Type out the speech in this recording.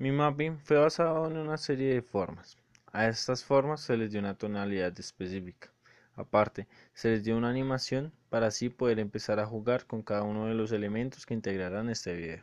Mi mapping fue basado en una serie de formas. A estas formas se les dio una tonalidad específica. Aparte, se les dio una animación para así poder empezar a jugar con cada uno de los elementos que integrarán este video.